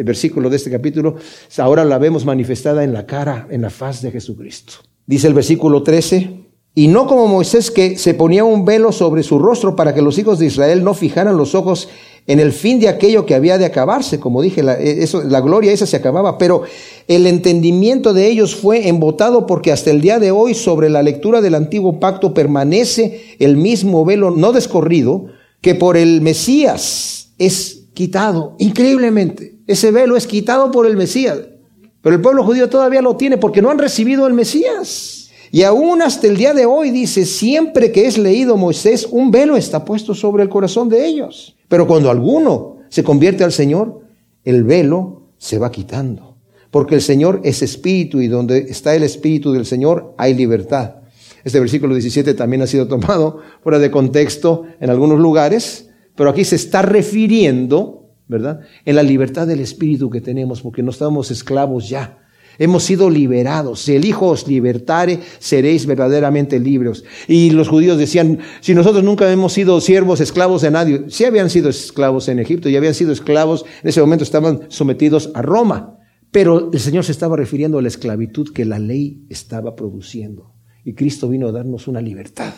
versículo de este capítulo, ahora la vemos manifestada en la cara, en la faz de Jesucristo. Dice el versículo 13, y no como Moisés que se ponía un velo sobre su rostro para que los hijos de Israel no fijaran los ojos en el fin de aquello que había de acabarse, como dije, la, e, eso, la gloria esa se acababa, pero el entendimiento de ellos fue embotado porque hasta el día de hoy sobre la lectura del antiguo pacto permanece el mismo velo no descorrido que por el Mesías es quitado, increíblemente. Ese velo es quitado por el Mesías. Pero el pueblo judío todavía lo tiene porque no han recibido el Mesías. Y aún hasta el día de hoy dice, siempre que es leído Moisés, un velo está puesto sobre el corazón de ellos. Pero cuando alguno se convierte al Señor, el velo se va quitando. Porque el Señor es espíritu y donde está el espíritu del Señor hay libertad. Este versículo 17 también ha sido tomado fuera de contexto en algunos lugares, pero aquí se está refiriendo, ¿verdad? En la libertad del espíritu que tenemos, porque no estamos esclavos ya. Hemos sido liberados. Si el Hijo os libertare, seréis verdaderamente libres. Y los judíos decían, si nosotros nunca hemos sido siervos, esclavos de nadie, si habían sido esclavos en Egipto y habían sido esclavos, en ese momento estaban sometidos a Roma. Pero el Señor se estaba refiriendo a la esclavitud que la ley estaba produciendo. Y Cristo vino a darnos una libertad.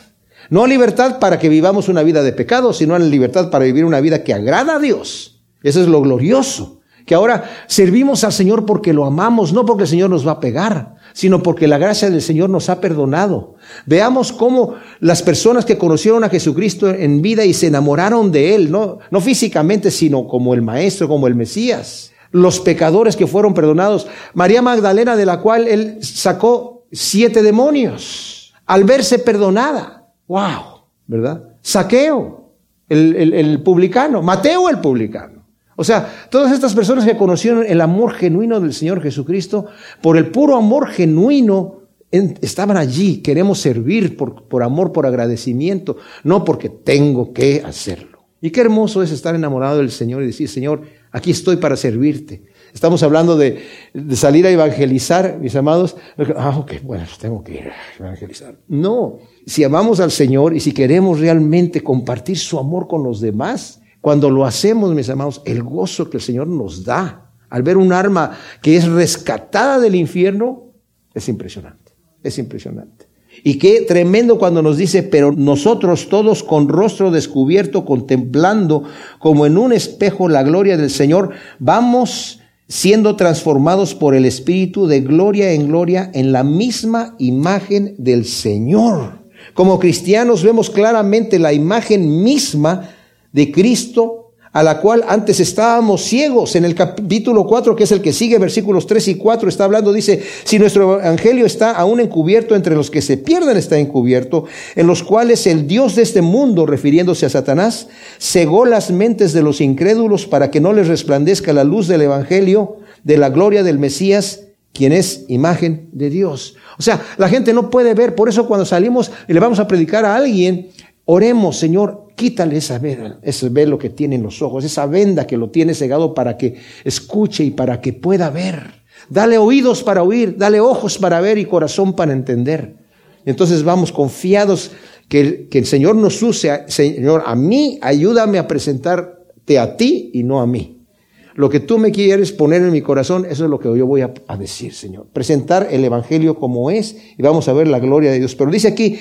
No libertad para que vivamos una vida de pecado, sino en libertad para vivir una vida que agrada a Dios. Eso es lo glorioso. Que ahora servimos al Señor porque lo amamos, no porque el Señor nos va a pegar, sino porque la gracia del Señor nos ha perdonado. Veamos cómo las personas que conocieron a Jesucristo en vida y se enamoraron de Él, no, no físicamente, sino como el Maestro, como el Mesías. Los pecadores que fueron perdonados. María Magdalena, de la cual Él sacó siete demonios, al verse perdonada. ¡Wow! ¿Verdad? Saqueo, el, publicano, Mateo el publicano. O sea, todas estas personas que conocieron el amor genuino del Señor Jesucristo, por el puro amor genuino, estaban allí. Queremos servir por, por amor, por agradecimiento, no porque tengo que hacerlo. Y qué hermoso es estar enamorado del Señor y decir, Señor, aquí estoy para servirte. Estamos hablando de, salir a evangelizar, mis amados. Ah, ok, bueno, tengo que ir a evangelizar. No, si amamos al Señor y si queremos realmente compartir su amor con los demás, cuando lo hacemos, mis amados, el gozo que el Señor nos da al ver un arma que es rescatada del infierno, Es impresionante, es impresionante. Y qué tremendo cuando nos dice, pero nosotros todos con rostro descubierto, contemplando como en un espejo la gloria del Señor, vamos siendo transformados por el Espíritu de gloria en gloria en la misma imagen del Señor. Como cristianos vemos claramente la imagen misma de Cristo a la cual antes estábamos ciegos. En el capítulo 4, que es el que sigue, versículos 3 y 4, está hablando, dice, si nuestro evangelio está aún encubierto entre los que se pierden, está encubierto, en los cuales el Dios de este mundo, refiriéndose a Satanás, cegó las mentes de los incrédulos para que no les resplandezca la luz del evangelio de la gloria del Mesías, quien es imagen de Dios. O sea, la gente no puede ver, por eso cuando salimos y le vamos a predicar a alguien, oremos, Señor, Quítale esa vela, ese velo que tiene en los ojos, esa venda que lo tiene cegado para que escuche y para que pueda ver. Dale oídos para oír, dale ojos para ver y corazón para entender. Entonces vamos confiados que, el Señor nos use. Señor, a mí ayúdame a presentarte a ti y no a mí. Lo que tú me quieres poner en mi corazón, eso es lo que yo voy a, a decir, Señor. Presentar el Evangelio como es y vamos a ver la gloria de Dios. Pero dice aquí,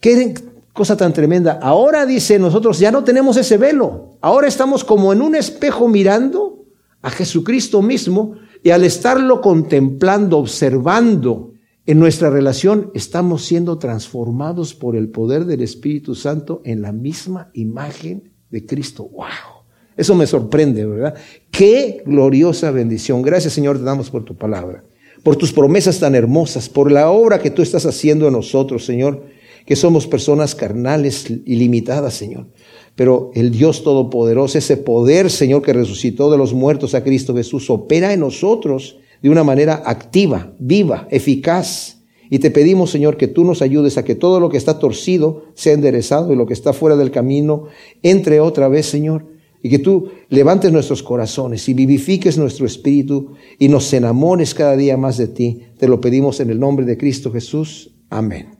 que cosa tan tremenda. Ahora dice, nosotros ya no tenemos ese velo. Ahora estamos como en un espejo mirando a Jesucristo mismo y al estarlo contemplando, observando en nuestra relación, estamos siendo transformados por el poder del Espíritu Santo en la misma imagen de Cristo. ¡Wow! Eso me sorprende, ¿verdad? Qué gloriosa bendición. Gracias Señor, te damos por tu palabra, por tus promesas tan hermosas, por la obra que tú estás haciendo en nosotros, Señor que somos personas carnales y limitadas, Señor. Pero el Dios Todopoderoso, ese poder, Señor, que resucitó de los muertos a Cristo Jesús, opera en nosotros de una manera activa, viva, eficaz. Y te pedimos, Señor, que tú nos ayudes a que todo lo que está torcido sea enderezado y lo que está fuera del camino entre otra vez, Señor. Y que tú levantes nuestros corazones y vivifiques nuestro espíritu y nos enamores cada día más de ti. Te lo pedimos en el nombre de Cristo Jesús. Amén.